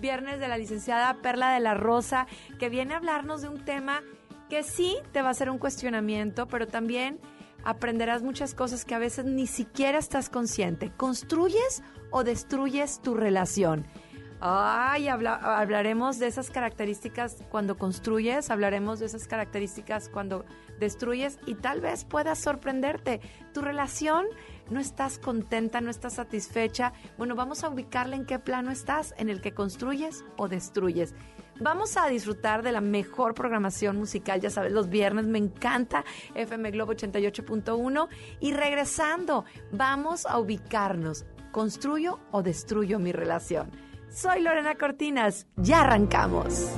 viernes de la licenciada Perla de la Rosa, que viene a hablarnos de un tema que sí te va a hacer un cuestionamiento, pero también aprenderás muchas cosas que a veces ni siquiera estás consciente. ¿Construyes o destruyes tu relación? Ay, hablaremos de esas características cuando construyes, hablaremos de esas características cuando destruyes y tal vez puedas sorprenderte. Tu relación no estás contenta, no estás satisfecha. Bueno, vamos a ubicarla en qué plano estás, en el que construyes o destruyes. Vamos a disfrutar de la mejor programación musical, ya sabes, los viernes me encanta FM Globo 88.1 y regresando, vamos a ubicarnos, construyo o destruyo mi relación. Soy Lorena Cortinas, ya arrancamos.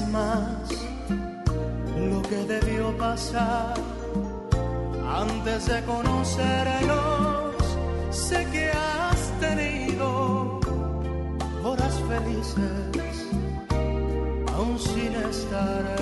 Más lo que debió pasar antes de conocernos. Sé que has tenido horas felices, aún sin estar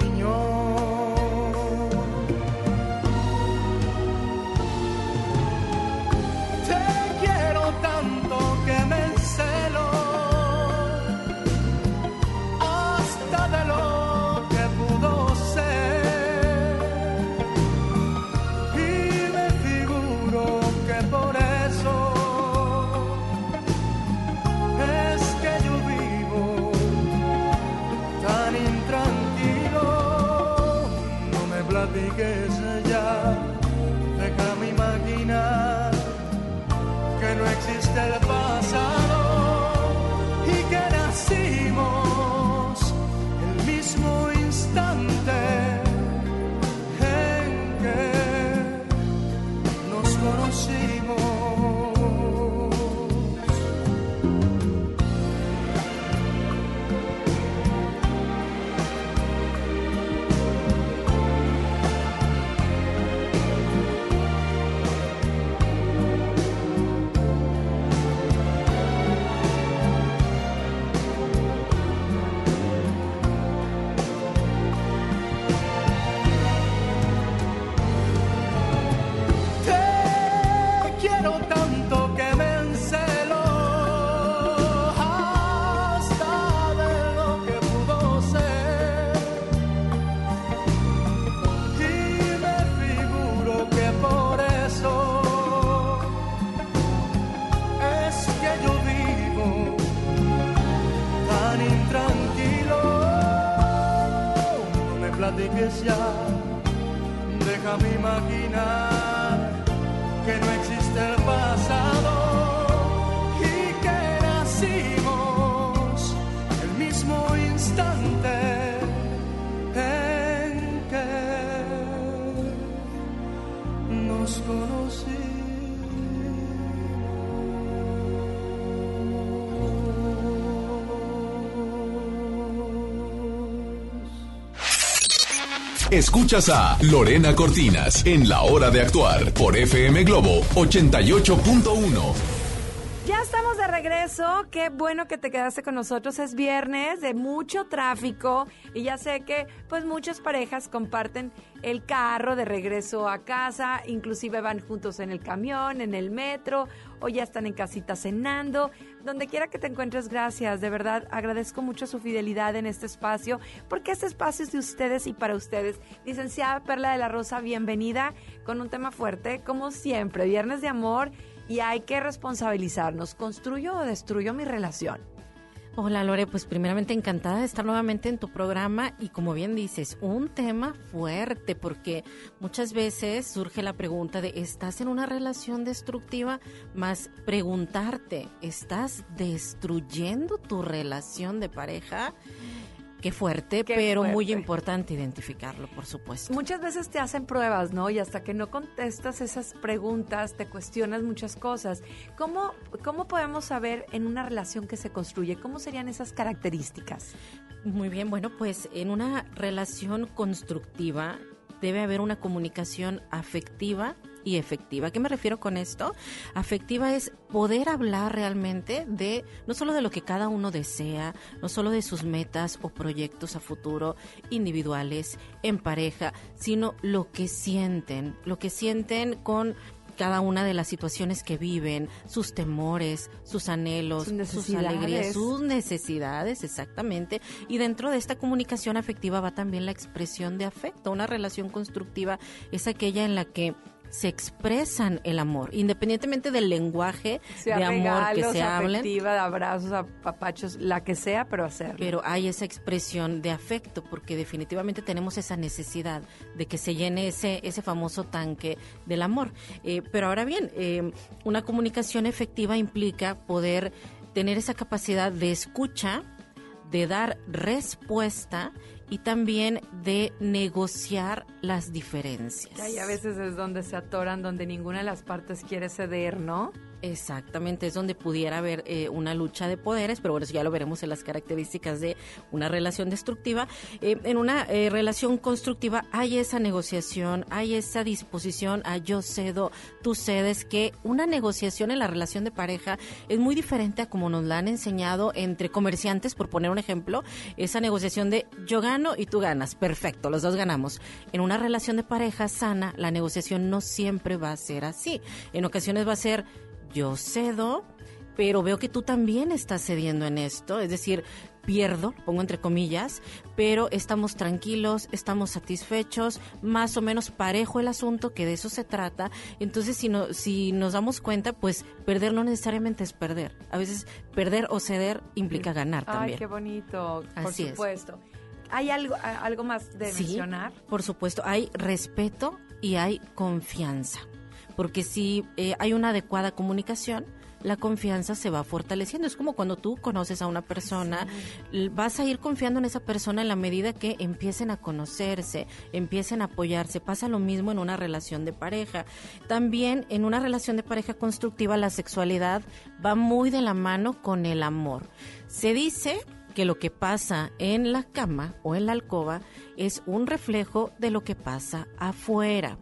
que Escuchas a Lorena Cortinas en La Hora de Actuar por FM Globo 88.1. Regreso. Qué bueno que te quedaste con nosotros. Es viernes de mucho tráfico y ya sé que pues muchas parejas comparten el carro de regreso a casa, inclusive van juntos en el camión, en el metro o ya están en casita cenando. Donde quiera que te encuentres, gracias. De verdad, agradezco mucho su fidelidad en este espacio, porque este espacio es de ustedes y para ustedes. Licenciada Perla de la Rosa, bienvenida con un tema fuerte, como siempre, Viernes de Amor y hay que responsabilizarnos. ¿Construyo o destruyo mi relación? Hola Lore, pues primeramente encantada de estar nuevamente en tu programa y como bien dices, un tema fuerte porque muchas veces surge la pregunta de ¿estás en una relación destructiva? Más preguntarte, ¿estás destruyendo tu relación de pareja? Qué fuerte, pero muy importante identificarlo, por supuesto. Muchas veces te hacen pruebas, ¿no? Y hasta que no contestas esas preguntas, te cuestionas muchas cosas. ¿Cómo, cómo podemos saber en una relación que se construye? ¿Cómo serían esas características? Muy bien, bueno, pues en una relación constructiva debe haber una comunicación afectiva y efectiva. ¿A qué me refiero con esto? Afectiva es poder hablar realmente de no solo de lo que cada uno desea, no solo de sus metas o proyectos a futuro individuales, en pareja, sino lo que sienten, lo que sienten con cada una de las situaciones que viven, sus temores, sus anhelos, sus, alegrías, sus necesidades, exactamente. Y dentro de esta comunicación afectiva va también la expresión de afecto. Una relación constructiva es aquella en la que se expresan el amor, independientemente del lenguaje de amor que se hablen. de abrazos, a papachos, la que sea, pero hacerlo. Pero hay esa expresión de afecto, porque definitivamente tenemos esa necesidad de que se llene ese, ese famoso tanque del amor. Eh, pero ahora bien, eh, una comunicación efectiva implica poder tener esa capacidad de escucha, de dar respuesta y también de negociar las diferencias. Y a veces es donde se atoran, donde ninguna de las partes quiere ceder, ¿no? Exactamente, es donde pudiera haber eh, una lucha de poderes, pero bueno, eso ya lo veremos en las características de una relación destructiva. Eh, en una eh, relación constructiva hay esa negociación, hay esa disposición a yo cedo, tú cedes, que una negociación en la relación de pareja es muy diferente a como nos la han enseñado entre comerciantes, por poner un ejemplo, esa negociación de yo gano y tú ganas, perfecto, los dos ganamos. En una relación de pareja sana, la negociación no siempre va a ser así. En ocasiones va a ser yo cedo, pero veo que tú también estás cediendo en esto, es decir, pierdo, pongo entre comillas, pero estamos tranquilos, estamos satisfechos, más o menos parejo el asunto, que de eso se trata. Entonces, si, no, si nos damos cuenta, pues perder no necesariamente es perder. A veces perder o ceder implica ganar también. Ay, qué bonito, por supuesto. ¿Hay algo, algo más de sí, mencionar? Por supuesto, hay respeto y hay confianza porque si eh, hay una adecuada comunicación, la confianza se va fortaleciendo. Es como cuando tú conoces a una persona, vas a ir confiando en esa persona en la medida que empiecen a conocerse, empiecen a apoyarse. Pasa lo mismo en una relación de pareja. También en una relación de pareja constructiva la sexualidad va muy de la mano con el amor. Se dice que lo que pasa en la cama o en la alcoba es un reflejo de lo que pasa afuera.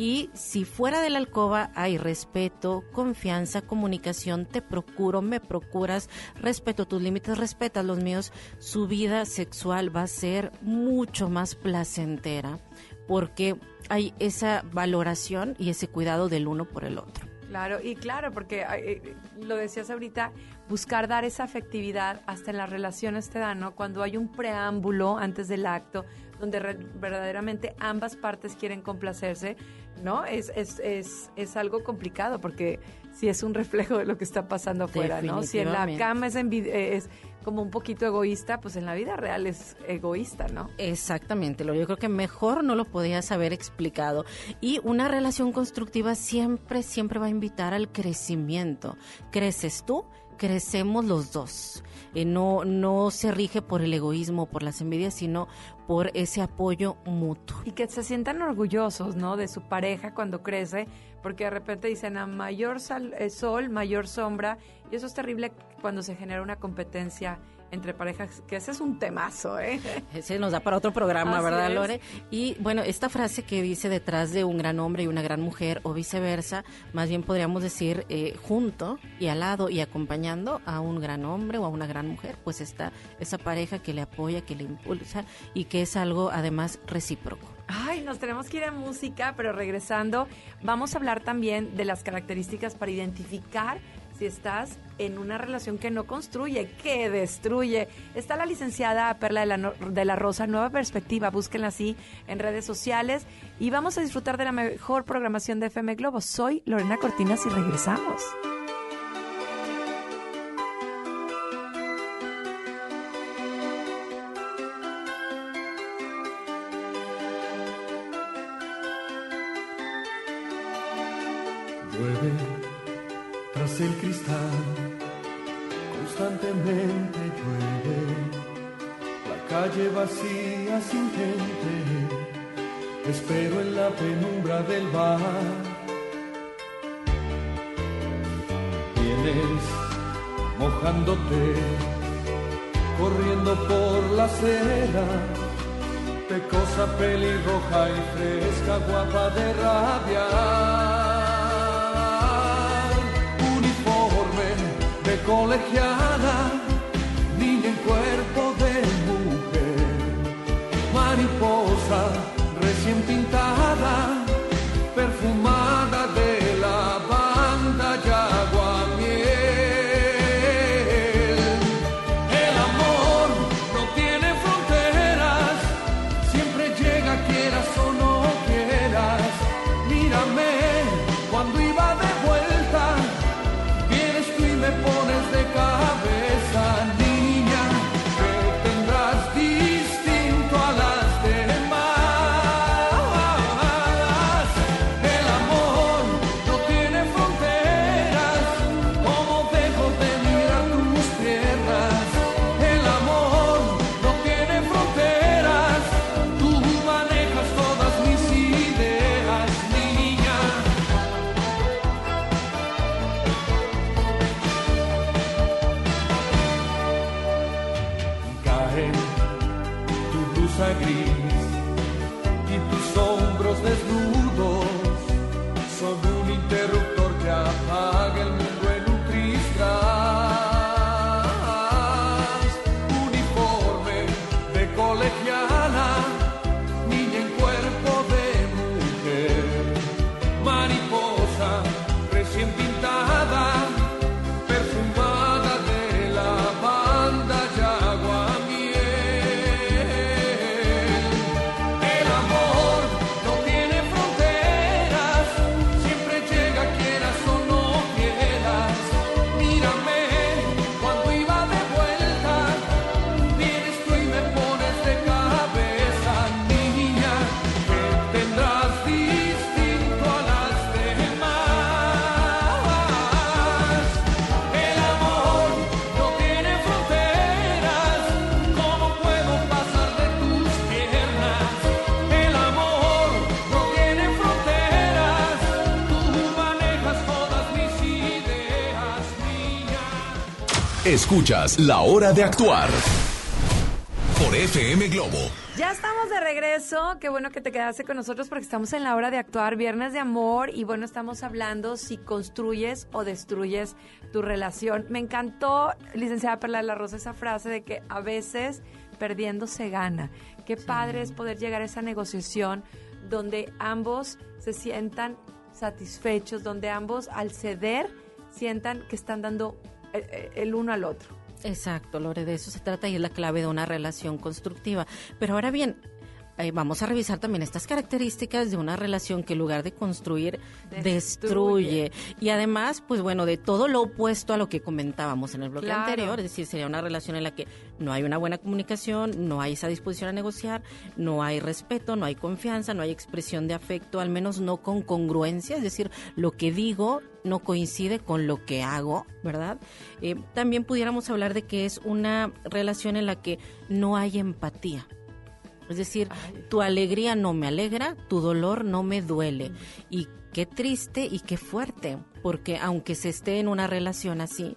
Y si fuera de la alcoba hay respeto, confianza, comunicación, te procuro, me procuras, respeto tus límites, respetas los míos, su vida sexual va a ser mucho más placentera porque hay esa valoración y ese cuidado del uno por el otro. Claro, y claro, porque eh, lo decías ahorita, buscar dar esa afectividad hasta en las relaciones te dan, ¿no? Cuando hay un preámbulo antes del acto, donde verdaderamente ambas partes quieren complacerse, ¿no? Es, es, es, es algo complicado porque si es un reflejo de lo que está pasando afuera, ¿no? Si en la cama es, es como un poquito egoísta, pues en la vida real es egoísta, ¿no? Exactamente, yo creo que mejor no lo podías haber explicado. Y una relación constructiva siempre, siempre va a invitar al crecimiento. Creces tú, crecemos los dos. Eh, no, no se rige por el egoísmo, por las envidias, sino por ese apoyo mutuo. Y que se sientan orgullosos, ¿no? De su pareja cuando crece, porque de repente dicen a mayor eh, sol, mayor sombra, y eso es terrible cuando se genera una competencia entre parejas, que ese es un temazo, ¿eh? Ese nos da para otro programa, Así ¿verdad, es. Lore? Y bueno, esta frase que dice detrás de un gran hombre y una gran mujer o viceversa, más bien podríamos decir eh, junto y al lado y acompañando a un gran hombre o a una gran mujer, pues está esa pareja que le apoya, que le impulsa y que es algo además recíproco. Ay, nos tenemos que ir a música, pero regresando, vamos a hablar también de las características para identificar si estás en una relación que no construye, que destruye. Está la licenciada Perla de la, de la Rosa, Nueva Perspectiva, búsquenla así en redes sociales y vamos a disfrutar de la mejor programación de FM Globo. Soy Lorena Cortinas y regresamos. Constantemente llueve. La calle vacía sin gente, espero en la penumbra del bar. Vienes mojándote, corriendo por la acera. Pecosa, pelirroja y fresca, guapa de rabia. De Escuchas La Hora de Actuar por FM Globo. Ya estamos de regreso. Qué bueno que te quedaste con nosotros porque estamos en la hora de actuar, Viernes de Amor. Y bueno, estamos hablando si construyes o destruyes tu relación. Me encantó, licenciada Perla de la Rosa, esa frase de que a veces perdiendo se gana. Qué padre es poder llegar a esa negociación donde ambos se sientan satisfechos, donde ambos al ceder sientan que están dando el, uno al otro. Exacto, Lore, de eso se trata y es la clave de una relación constructiva. Pero ahora bien, eh, vamos a revisar también estas características de una relación que en lugar de construir, destruye. Y además, pues bueno, de todo lo opuesto a lo que comentábamos en el bloque Claro. anterior, es decir, sería una relación en la que no hay una buena comunicación, no hay esa disposición a negociar, no hay respeto, no hay confianza, no hay expresión de afecto, al menos no con congruencia, es decir, lo que digo no coincide con lo que hago, ¿verdad? Eh, también pudiéramos hablar de que es una relación en la que no hay empatía. Es decir, tu alegría no me alegra, tu dolor no me duele. Y qué triste y qué fuerte, porque aunque se esté en una relación así,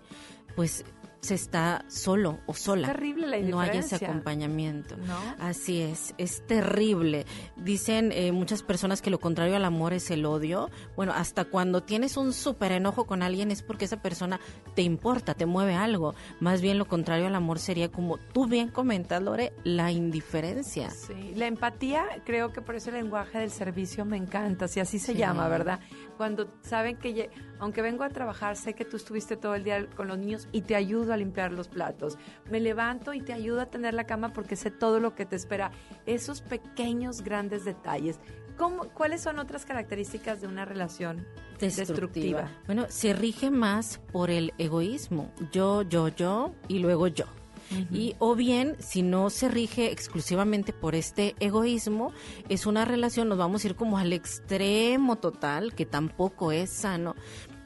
pues se está solo o sola. terrible la No hay ese acompañamiento. ¿No? Así es, es terrible. Dicen eh, muchas personas que lo contrario al amor es el odio. Bueno, hasta cuando tienes un súper enojo con alguien es porque esa persona te importa, te mueve algo. Más bien lo contrario al amor sería como tú bien comentas, Lore, la indiferencia. Sí, la empatía, creo que por eso el lenguaje del servicio me encanta, si así se Sí. llama, ¿verdad? Cuando saben que, aunque vengo a trabajar, sé que tú estuviste todo el día con los niños y te ayudo a limpiar los platos. Me levanto y te ayudo a tener la cama porque sé todo lo que te espera. Esos pequeños, grandes detalles. ¿Cómo, ¿Cuáles son otras características de una relación destructiva? Bueno, se rige más por el egoísmo. Yo, yo, yo y luego yo. Y o bien, si no se rige exclusivamente por este egoísmo, es una relación, nos vamos a ir como al extremo total, que tampoco es sano,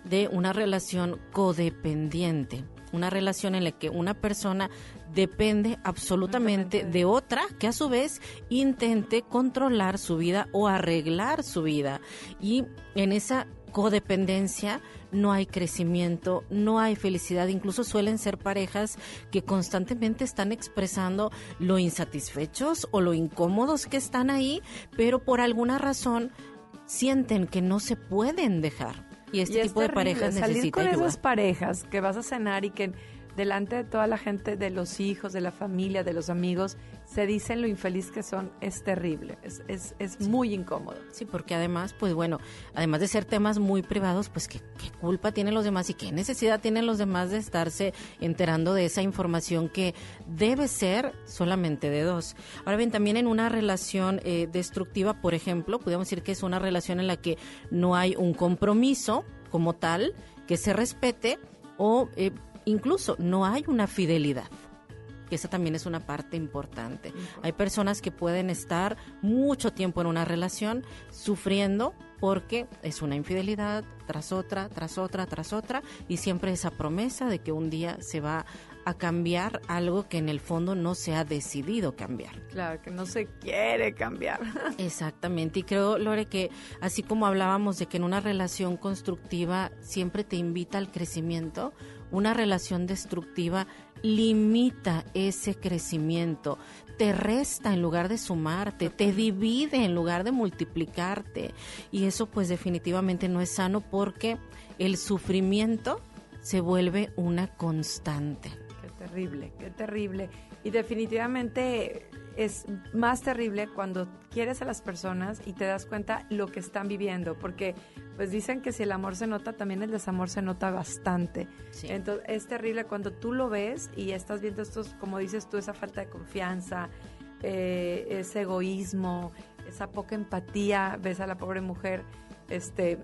de una relación codependiente. Una relación en la que una persona depende absolutamente de otra que a su vez intente controlar su vida o arreglar su vida. Y en esa codependencia no hay crecimiento, no hay felicidad, incluso suelen ser parejas que constantemente están expresando lo insatisfechos o lo incómodos que están ahí, pero por alguna razón sienten que no se pueden dejar. Y este Y es tipo de parejas salir necesita con ayuda. esas parejas que vas a cenar y que delante de toda la gente, de los hijos, de la familia, de los amigos, se dicen lo infeliz que son, es terrible, es, es, es muy incómodo. Sí, porque además, pues bueno, además de ser temas muy privados, pues ¿qué, qué culpa tienen los demás y qué necesidad tienen los demás de estarse enterando de esa información que debe ser solamente de dos. Ahora bien, también en una relación eh, destructiva, por ejemplo, podemos decir que es una relación en la que no hay un compromiso como tal, que se respete o eh, incluso no hay una fidelidad que esa también es una parte importante. Hay personas que pueden estar mucho tiempo en una relación sufriendo porque es una infidelidad tras otra, tras otra, tras otra, y siempre esa promesa de que un día se va a cambiar algo que en el fondo no se ha decidido cambiar. Claro, que no se quiere cambiar. Exactamente, y creo, Lore, que así como hablábamos de que en una relación constructiva siempre te invita al crecimiento, una relación destructiva limita ese crecimiento, te resta en lugar de sumarte, te divide en lugar de multiplicarte. Y eso pues definitivamente no es sano porque el sufrimiento se vuelve una constante. Qué terrible, qué terrible. Y definitivamente es más terrible cuando quieres a las personas y te das cuenta lo que están viviendo, porque pues dicen que si el amor se nota, también el desamor se nota bastante. Sí. Entonces es terrible cuando tú lo ves y estás viendo estos, como dices tú, esa falta de confianza, eh, ese egoísmo, esa poca empatía, ves a la pobre mujer, este,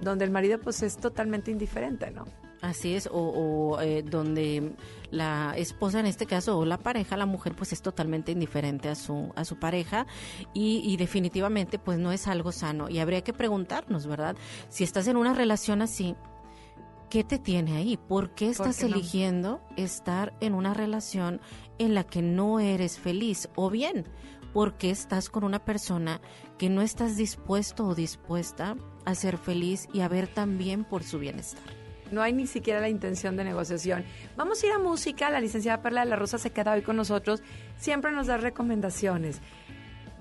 donde el marido pues es totalmente indiferente, ¿no? Así es, o, o, eh, donde la esposa en este caso o la pareja, la mujer pues es totalmente indiferente a su a su pareja y, y definitivamente pues no es algo sano y habría que preguntarnos, ¿verdad? Si estás en una relación así, ¿qué te tiene ahí? ¿Por qué estás qué no? eligiendo estar en una relación en la que no eres feliz? O bien, ¿por qué estás con una persona que no estás dispuesto o dispuesta a ser feliz y a ver también por su bienestar? No hay ni siquiera la intención de negociación. Vamos a ir a música. La licenciada Perla de la Rosa se queda hoy con nosotros. Siempre nos da recomendaciones.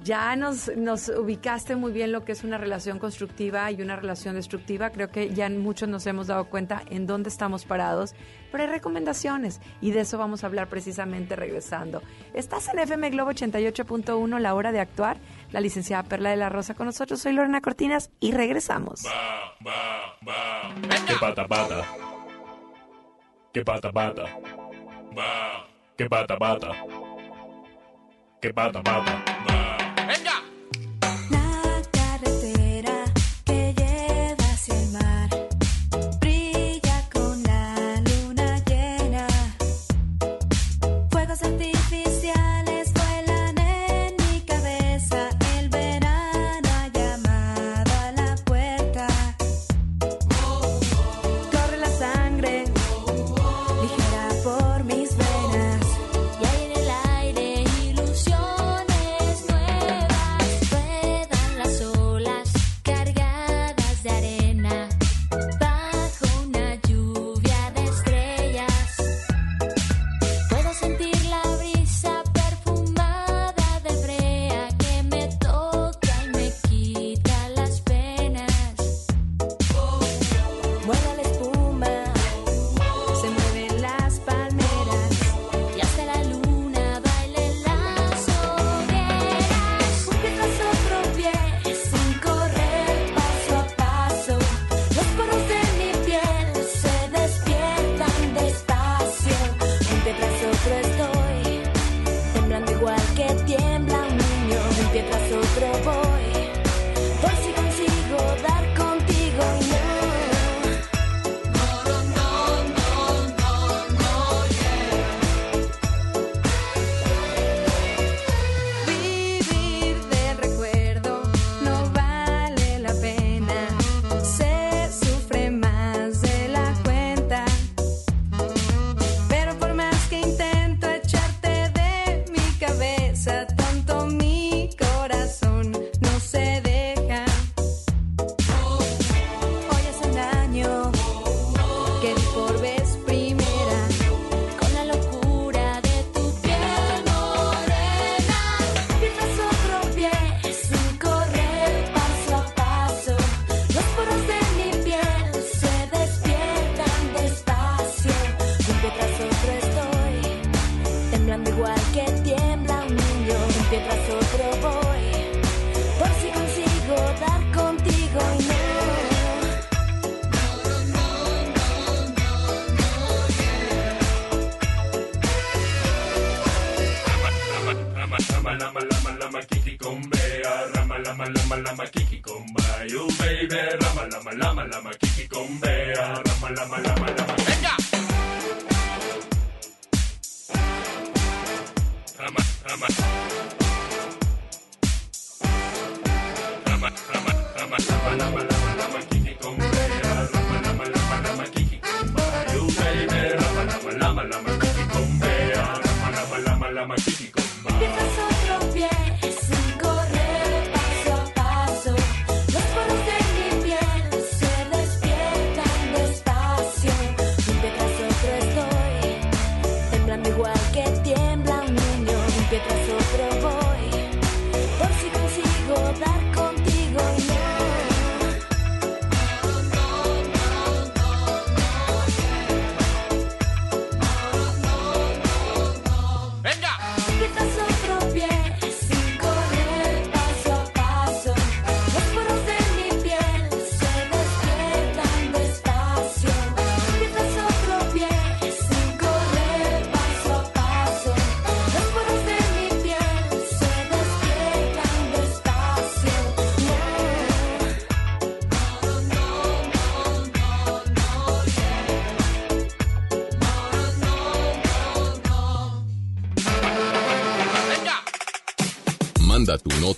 Ya nos, nos ubicaste muy bien lo que es una relación constructiva y una relación destructiva. Creo que ya muchos nos hemos dado cuenta en dónde estamos parados. Pero hay recomendaciones y de eso vamos a hablar precisamente regresando. Estás en FM Globo 88.1, la hora de actuar. La licenciada Perla de la Rosa con nosotros. Soy Lorena Cortinas y regresamos. Que pata pata. Que pata pata. Que pata pata. Que pata pata.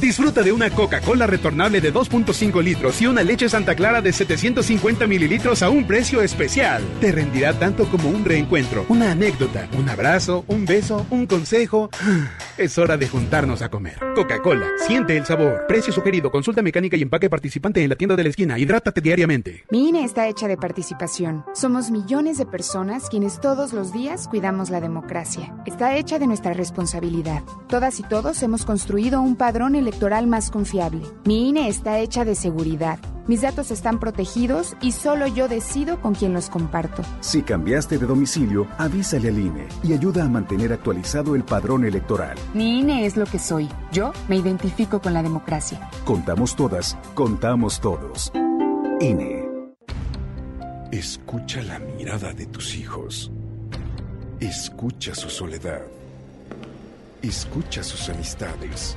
Disfruta de una Coca-Cola retornable de 2.5 litros y una leche Santa Clara de 750 mililitros a un precio especial. Te rendirá tanto como un reencuentro, una anécdota, un abrazo, un beso, un consejo. Es hora de juntarnos a comer. Coca-Cola, siente el sabor. Precio sugerido, consulta mecánica y empaque participante en la tienda de la esquina. Hidrátate diariamente. Mi INE está hecha de participación. Somos millones de personas quienes todos los días cuidamos la democracia. Está hecha de nuestra responsabilidad. Todas y todos hemos construido un padrón electoral más confiable. Mi INE está hecha de seguridad. Mis datos están protegidos y solo yo decido con quién los comparto. Si cambiaste de domicilio, avísale al INE y ayuda a mantener actualizado el padrón electoral. Mi INE es lo que soy. Yo me identifico con la democracia. Contamos todas, contamos todos. INE. Escucha la mirada de tus hijos. Escucha su soledad. Escucha sus amistades.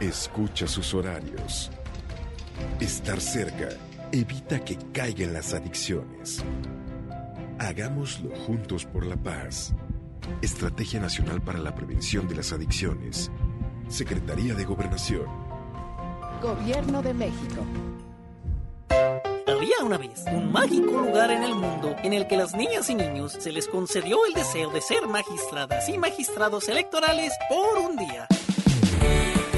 Escucha sus horarios. Estar cerca evita que caigan las adicciones. Hagámoslo juntos por la paz. Estrategia Nacional para la Prevención de las Adicciones. Secretaría de Gobernación. Gobierno de México. Había una vez un mágico lugar en el mundo en el que las niñas y niños se les concedió el deseo de ser magistradas y magistrados electorales por un día.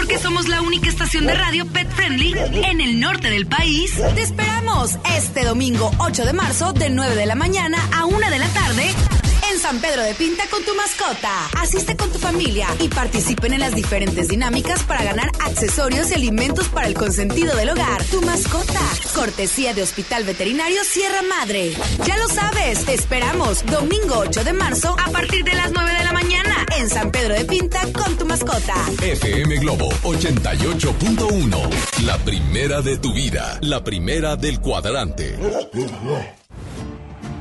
Porque somos la única estación de radio pet friendly en el norte del país. Te esperamos este domingo 8 de marzo de 9 de la mañana a 1 de la tarde en San Pedro de Pinta con tu mascota. Asiste con tu familia y participen en las diferentes dinámicas para ganar accesorios y alimentos para el consentido del hogar. Tu mascota. Cortesía de Hospital Veterinario Sierra Madre. Ya lo sabes, te esperamos domingo 8 de marzo a partir de las 9 de la mañana en San Pedro de Pinta con tu mascota. FM Globo 88.1. La primera de tu vida. La primera del cuadrante.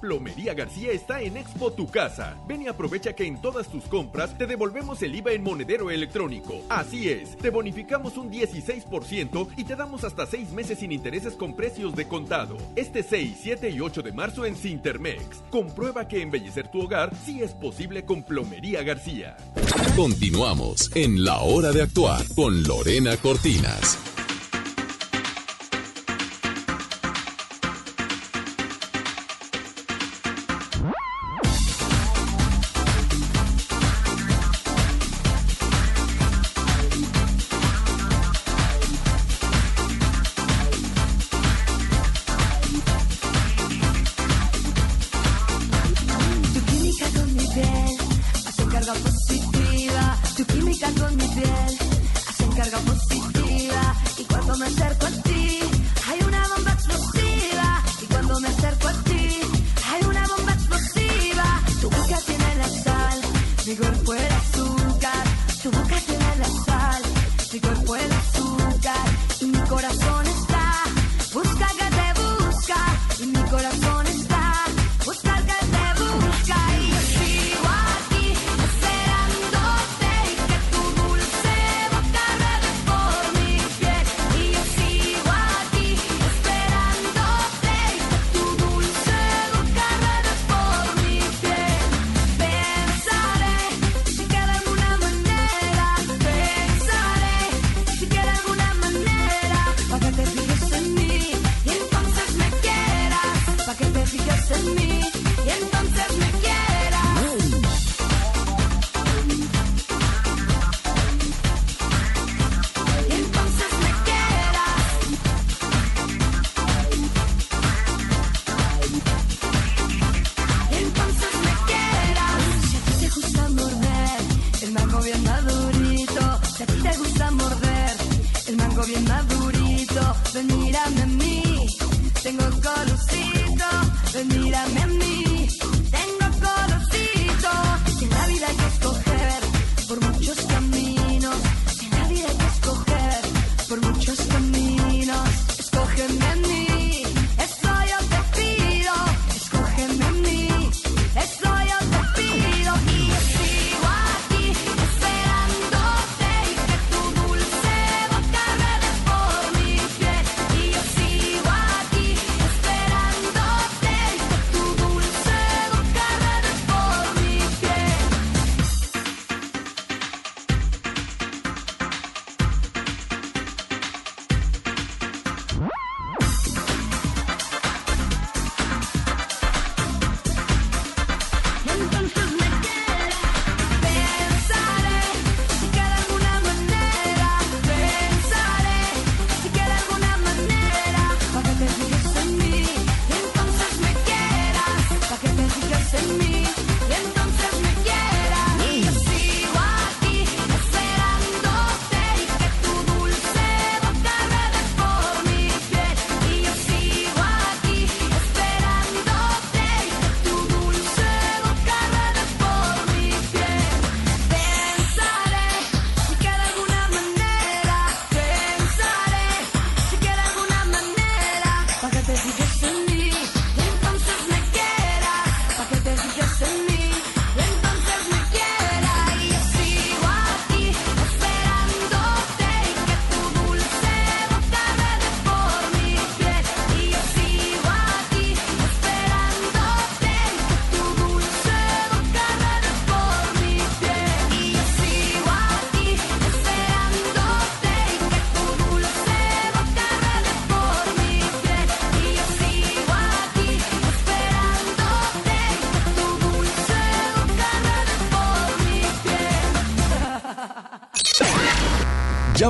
Plomería García está en Expo Tu Casa. Ven y aprovecha que en todas tus compras te devolvemos el IVA en monedero electrónico. Así es, te bonificamos un 16% y te damos hasta 6 meses sin intereses con precios de contado. Este 6, 7 y 8 de marzo en Cintermex. Comprueba que embellecer tu hogar sí es posible con Plomería García. Continuamos en La Hora de Actuar con Lorena Cortinas.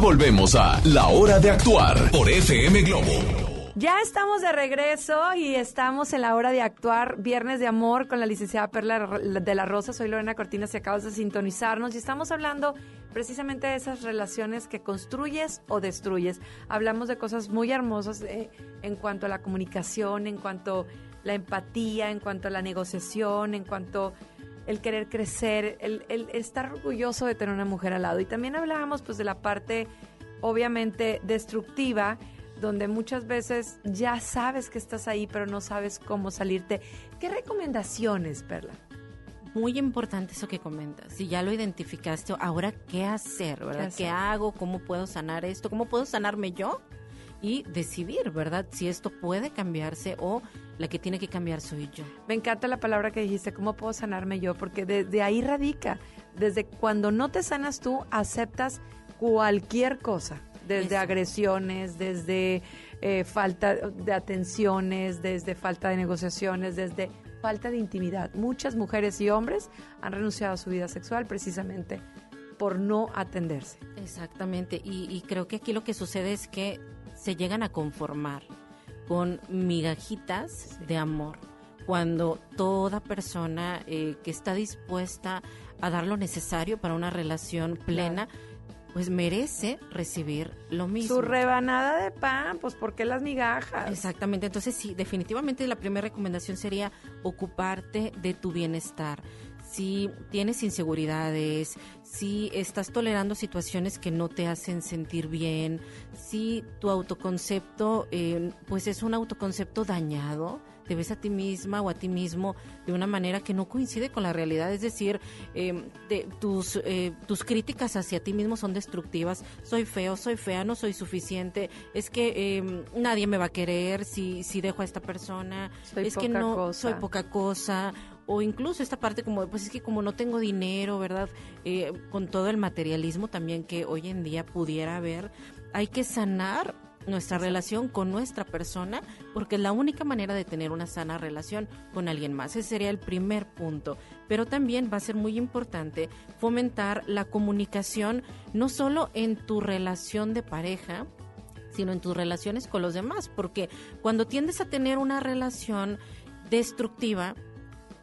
Volvemos a La Hora de Actuar por FM Globo. Ya estamos de regreso y estamos en la hora de actuar Viernes de Amor con la licenciada Perla de la Rosa. Soy Lorena Cortinas y acabas de sintonizarnos y estamos hablando precisamente de esas relaciones que construyes o destruyes. Hablamos de cosas muy hermosas eh, en cuanto a la comunicación, en cuanto la empatía, en cuanto a la negociación, en cuanto el querer crecer, el, el estar orgulloso de tener una mujer al lado. Y también hablábamos pues de la parte obviamente destructiva, donde muchas veces ya sabes que estás ahí, pero no sabes cómo salirte. ¿Qué recomendaciones, Perla? Muy importante eso que comentas. Si ya lo identificaste, ahora qué hacer, ¿verdad? hacer? ¿Qué hago? ¿Cómo puedo sanar esto? ¿Cómo puedo sanarme yo? Y decidir, ¿verdad? Si esto puede cambiarse o la que tiene que cambiar soy yo. Me encanta la palabra que dijiste, ¿cómo puedo sanarme yo? Porque de, de ahí radica. Desde cuando no te sanas tú, aceptas cualquier cosa. Desde Eso. agresiones, desde eh, falta de atenciones, desde falta de negociaciones, desde falta de intimidad. Muchas mujeres y hombres han renunciado a su vida sexual precisamente por no atenderse. Exactamente, y, y creo que aquí lo que sucede es que se llegan a conformar con migajitas de amor, cuando toda persona eh, que está dispuesta a dar lo necesario para una relación plena, pues merece recibir lo mismo. Su rebanada de pan, pues ¿por qué las migajas? Exactamente, entonces sí, definitivamente la primera recomendación sería ocuparte de tu bienestar. Si tienes inseguridades, si estás tolerando situaciones que no te hacen sentir bien, si tu autoconcepto eh, pues es un autoconcepto dañado, te ves a ti misma o a ti mismo de una manera que no coincide con la realidad, es decir, eh, de- tus, eh, tus críticas hacia ti mismo son destructivas, soy feo, soy fea, no soy suficiente, es que eh, nadie me va a querer si, si dejo a esta persona, Soy es que no cosa. soy poca cosa, o incluso esta parte como, pues es que como no tengo dinero, ¿verdad? Eh, con todo el materialismo también que hoy en día pudiera haber, hay que sanar nuestra relación con nuestra persona, porque es la única manera de tener una sana relación con alguien más. Ese sería el primer punto. Pero también va a ser muy importante fomentar la comunicación, no solo en tu relación de pareja, sino en tus relaciones con los demás, porque cuando tiendes a tener una relación destructiva,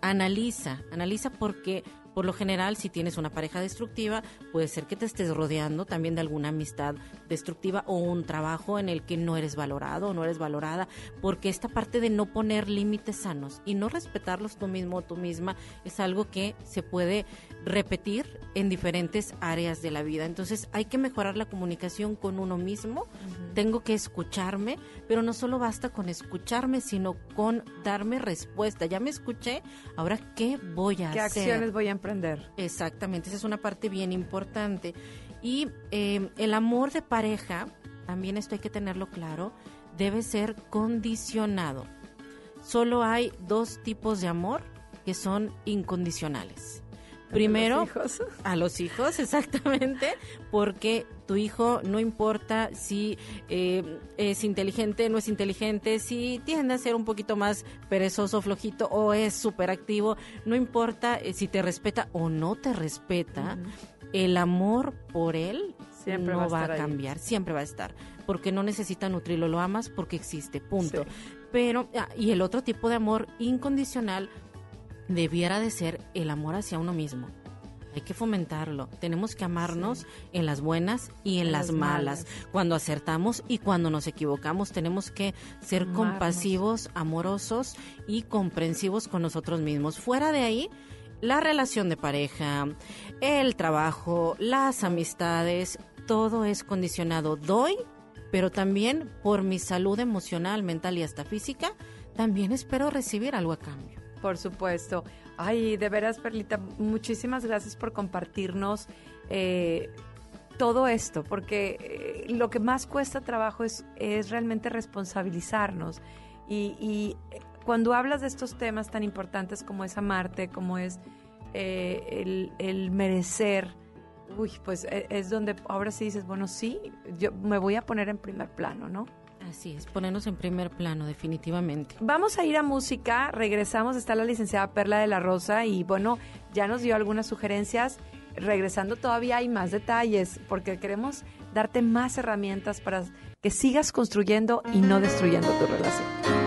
analiza, analiza porque por lo general si tienes una pareja destructiva, puede ser que te estés rodeando también de alguna amistad destructiva o un trabajo en el que no eres valorado o no eres valorada, porque esta parte de no poner límites sanos y no respetarlos tú mismo o tú misma es algo que se puede repetir en diferentes áreas de la vida. Entonces hay que mejorar la comunicación con uno mismo, tengo que escucharme, pero no solo basta con escucharme, sino con darme respuesta. Ya me escuché, ahora qué voy a ¿Qué hacer? acciones voy a emprender? Exactamente, esa es una parte bien importante. Y eh, el amor de pareja, también esto hay que tenerlo claro, debe ser condicionado. Solo hay dos tipos de amor que son incondicionales. Primero, hijos? a los hijos, exactamente, porque tu hijo no importa si eh, es inteligente, no es inteligente, si tiende a ser un poquito más perezoso, flojito o es súper activo, no importa eh, si te respeta o no te respeta, el amor por él Siempre no va a va a, estar ahí. cambiar, siempre va a estar, porque no necesita nutrirlo, lo amas porque existe, punto. Pero, ah, y el otro tipo de amor incondicional debiera de ser el amor hacia uno mismo. Hay que fomentarlo. Tenemos que amarnos en las buenas y en, En las, las malas. malas. Cuando acertamos y cuando nos equivocamos, tenemos que ser Amarnos. compasivos, amorosos y comprensivos con nosotros mismos. Fuera de ahí, la relación de pareja, el trabajo, las amistades, todo es condicionado. Doy, pero también por mi salud emocional, mental y hasta física, también espero recibir algo a cambio. Por supuesto. Ay, de veras, Perlita, muchísimas gracias por compartirnos eh, todo esto, porque eh, lo que más cuesta trabajo es, es realmente responsabilizarnos. Y, y, eh, cuando hablas de estos temas tan importantes como es amarte, como es eh, el, el merecer, uy, pues eh, es donde ahora sí dices, bueno, sí, yo me voy a poner en primer plano, ¿no? Así es, ponernos en primer plano, definitivamente. Vamos a ir a música, regresamos, está la licenciada Perla de la Rosa y bueno, ya nos dio algunas sugerencias. Regresando todavía hay más detalles porque queremos darte más herramientas para que sigas construyendo y no destruyendo tu relación.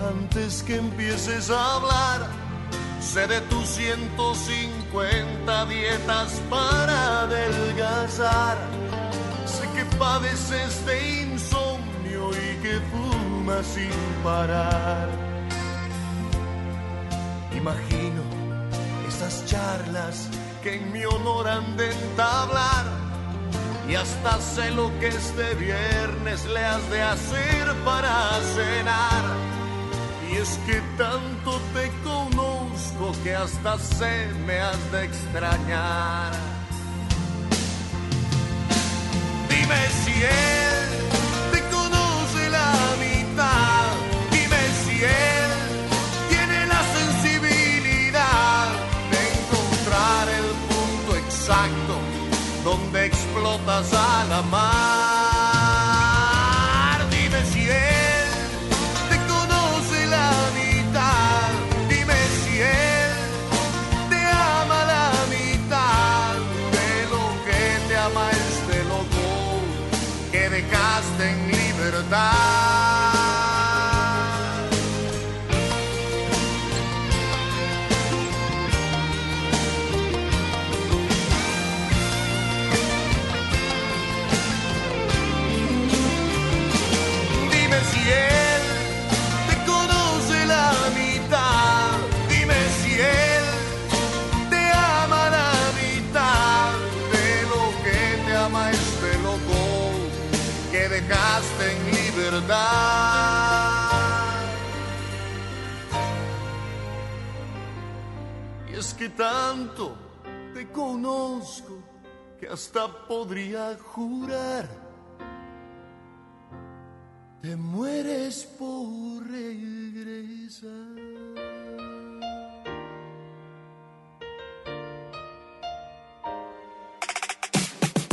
Antes que empieces a hablar. Sé de tus 150 dietas para adelgazar. Sé que padeces de insomnio y que fumas sin parar. Imagino esas charlas que en mi honor han de entablar. Y hasta sé lo que este viernes le has de hacer para cenar. Y es que tanto te conozco que hasta sé me has de extrañar. Dime si él explotas a tanto te conozco que hasta podría jurar. Te mueres por regresar.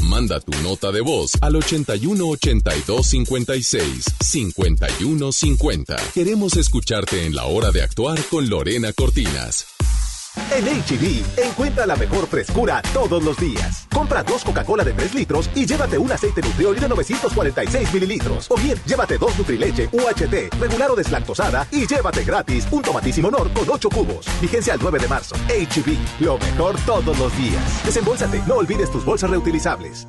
Manda tu nota de voz al 81 82 56 51 50. Queremos escucharte en la hora de actuar con Lorena Cortinas. En HB, encuentra la mejor frescura todos los días. Compra dos Coca-Cola de 3 litros y llévate un aceite Nutrioli de 946 mililitros. O bien, llévate dos Nutrileche UHT, regular o deslactosada y llévate gratis un tomatísimo honor con 8 cubos. Vigencia al 9 de marzo. HB, lo mejor todos los días. Desembolsate, no olvides tus bolsas reutilizables.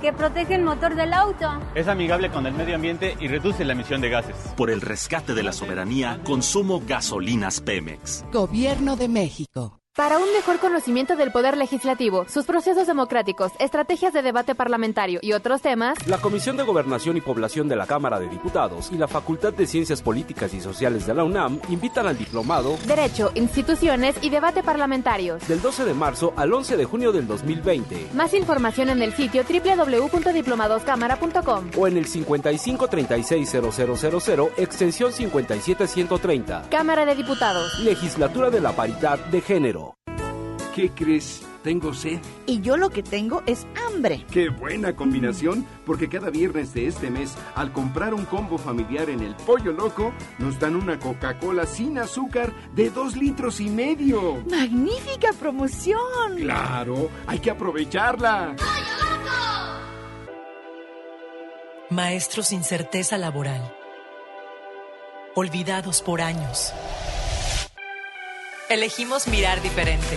que protege el motor del auto. Es amigable con el medio ambiente y reduce la emisión de gases. Por el rescate de la soberanía, consumo gasolinas Pemex. Gobierno de México. Para un mejor conocimiento del Poder Legislativo, sus procesos democráticos, estrategias de debate parlamentario y otros temas, la Comisión de Gobernación y Población de la Cámara de Diputados y la Facultad de Ciencias Políticas y Sociales de la UNAM invitan al diplomado Derecho, Instituciones y Debate Parlamentarios del 12 de marzo al 11 de junio del 2020. Más información en el sitio www.diplomadoscámara.com o en el 55360000 extensión 57130. Cámara de Diputados. Legislatura de la Paridad de Género. ¿Qué crees? Tengo sed. Y yo lo que tengo es hambre. Qué buena combinación, porque cada viernes de este mes, al comprar un combo familiar en el Pollo Loco, nos dan una Coca-Cola sin azúcar de dos litros y medio. ¡Magnífica promoción! Claro, hay que aprovecharla. Maestros sin certeza laboral. Olvidados por años. Elegimos mirar diferente.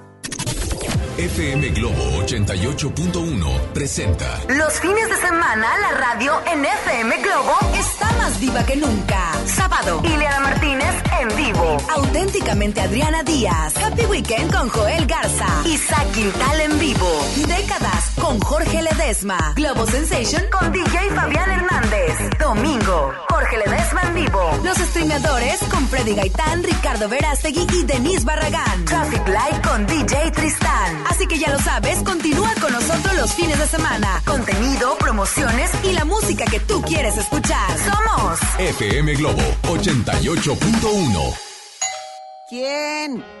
FM Globo 88.1 presenta. Los fines de semana la radio en FM Globo está más viva que nunca. Sábado, Ileana Martínez en vivo. Auténticamente Adriana Díaz. Happy Weekend con Joel Garza. Isaac Quintal en vivo. Décadas con Jorge Ledesma. Globo Sensation con DJ Fabián Hernández. Domingo, Jorge Ledesma en vivo. Los streamadores con Freddy Gaitán, Ricardo Verástegui y Denise Barragán. Traffic Light con DJ Tristán. Así que ya lo sabes, continúa con nosotros los fines de semana. Contenido, promociones y la música que tú quieres escuchar. Somos FM Globo 88.1. ¿Quién?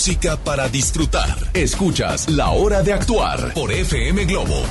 Música para disfrutar. Escuchas La Hora de Actuar por FM Globo.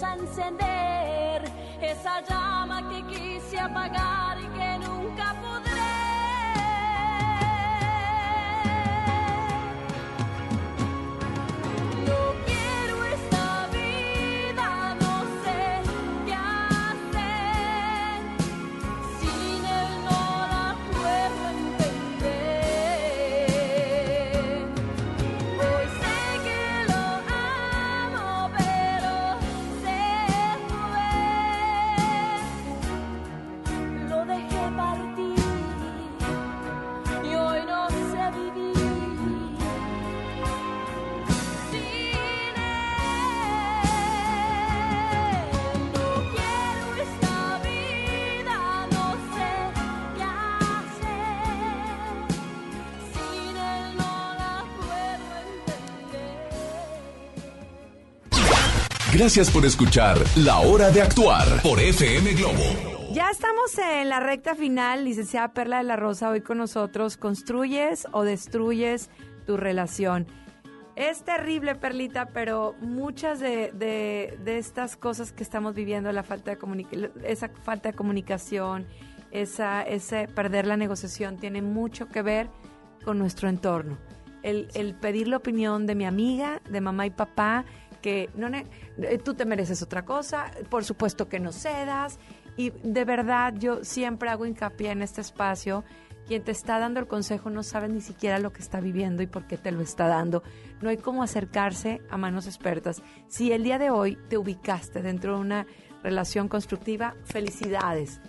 Se Gracias por escuchar La Hora de Actuar por FM Globo. Ya estamos en la recta final, licenciada Perla de la Rosa, hoy con nosotros. ¿Construyes o destruyes tu relación? Es terrible, Perlita, pero muchas de, estas cosas que estamos viviendo, la falta de esa falta de comunicación, esa, ese perder la negociación, tiene mucho que ver con nuestro entorno. El pedir la opinión de mi amiga, de mamá y papá, que no eh, tú te mereces otra cosa, por supuesto que no cedas. Y de verdad yo siempre hago hincapié en este espacio. Quien te está dando el consejo no sabe ni siquiera lo que está viviendo y por qué te lo está dando. No hay cómo acercarse a manos expertas. Si el día de hoy te ubicaste dentro de una relación constructiva, felicidades.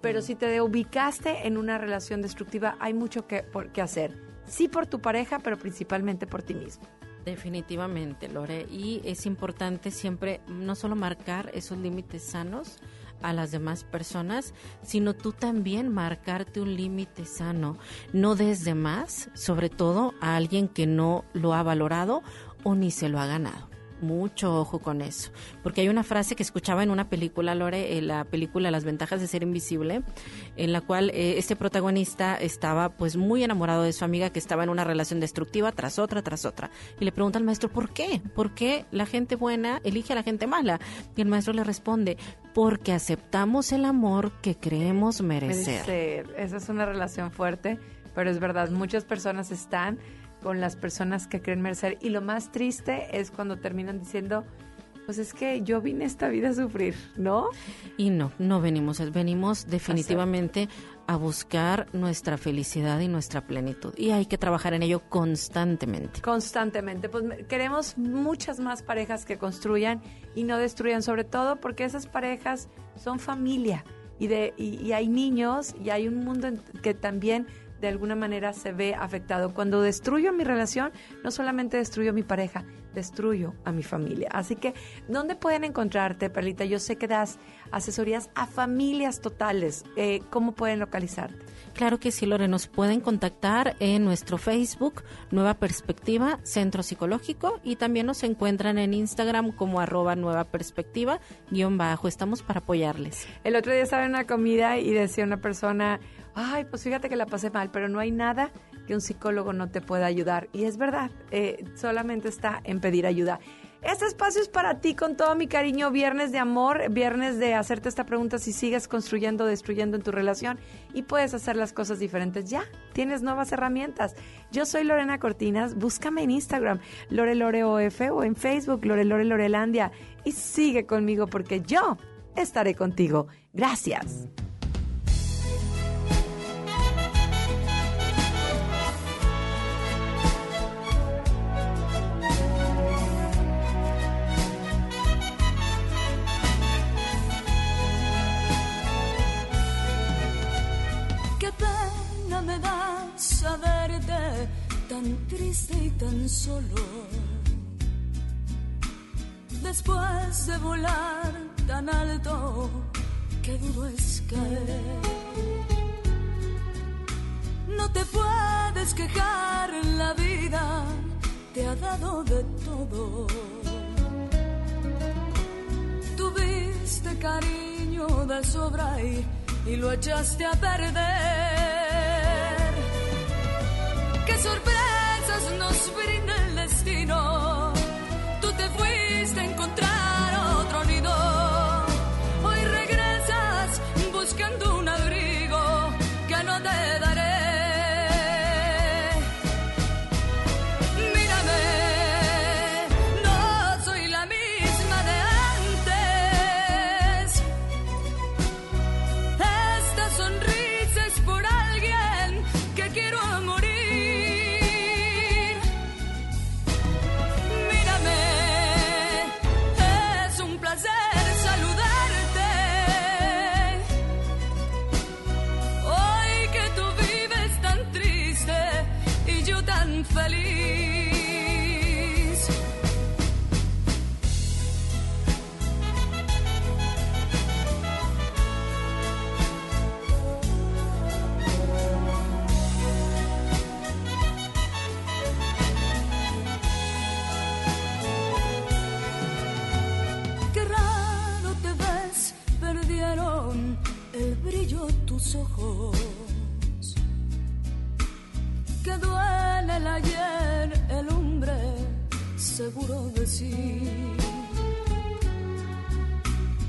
Pero si te ubicaste en una relación destructiva, hay mucho por, que hacer. Sí por tu pareja, pero principalmente por ti mismo. Definitivamente, Lore. Y es importante siempre no solo marcar esos límites sanos a las demás personas, sino tú también marcarte un límite sano. No desde más, sobre todo a alguien que no lo ha valorado o ni se lo ha ganado. Mucho ojo con eso, porque hay una frase que escuchaba en una película, Lore, en la película Las ventajas de ser invisible, en la cual eh, este protagonista estaba pues muy enamorado de su amiga que estaba en una relación destructiva tras otra, tras otra. Y le pregunta al maestro, ¿por qué? ¿Por qué la gente buena elige a la gente mala? Y el maestro le responde, porque aceptamos el amor que creemos merecer. Esa es una relación fuerte, pero es verdad, muchas personas están con las personas que creen merecer. Y lo más triste es cuando terminan diciendo, pues es que yo vine esta vida a sufrir, ¿no? Y no, no venimos, venimos definitivamente a buscar nuestra felicidad y nuestra plenitud. Y hay que trabajar en ello constantemente. Constantemente. Pues queremos muchas más parejas que construyan y no destruyan, sobre todo porque esas parejas son familia. Y, de, y, y hay niños y hay un mundo que también de alguna manera se ve afectado. Cuando destruyo mi relación, no solamente destruyo a mi pareja, destruyo a mi familia. Así que, ¿dónde pueden encontrarte, Perlita? Yo sé que das asesorías a familias totales. Eh, ¿Cómo pueden localizarte? Claro que sí, Lore. Nos pueden contactar en nuestro Facebook, Nueva Perspectiva, Centro Psicológico, y también nos encuentran en Instagram como arroba Nueva Perspectiva, guion bajo. Estamos para apoyarles. El otro día estaba en una comida y decía una persona, ay, pues fíjate que la pasé mal, pero no hay nada que un psicólogo no te pueda ayudar. Y es verdad, eh, solamente está en pedir ayuda. Este espacio es para ti con todo mi cariño, viernes de amor, viernes de hacerte esta pregunta si sigues construyendo destruyendo en tu relación y puedes hacer las cosas diferentes. Ya, tienes nuevas herramientas. Yo soy Lorena Cortinas, búscame en Instagram, Lore Lore OF o en Facebook, Lore Lore Lorelandia y sigue conmigo porque yo estaré contigo. Gracias. Me da saberte tan triste y tan solo. Después de volar tan alto, qué duro es caer. No te puedes quejar, la vida te ha dado de todo. Tuviste cariño de sobra y, y lo echaste a perder qué sorpresas nos brinda el destino. Tú te fuiste a encontrar seguro de sí.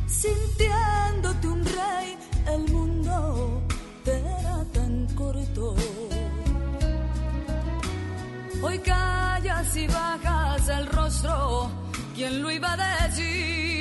Sintiéndote un rey, el mundo te era tan corto. Hoy callas y bajas el rostro, ¿quién lo iba a decir?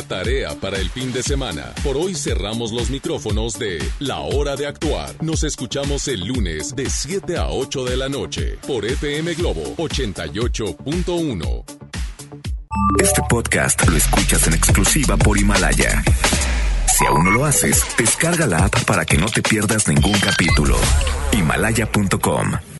Tarea para el fin de semana. Por hoy cerramos los micrófonos de La Hora de Actuar. Nos escuchamos el lunes de 7 a 8 de la noche por FM Globo 88.1. Este podcast lo escuchas en exclusiva por Himalaya. Si aún no lo haces, descarga la app para que no te pierdas ningún capítulo. Himalaya.com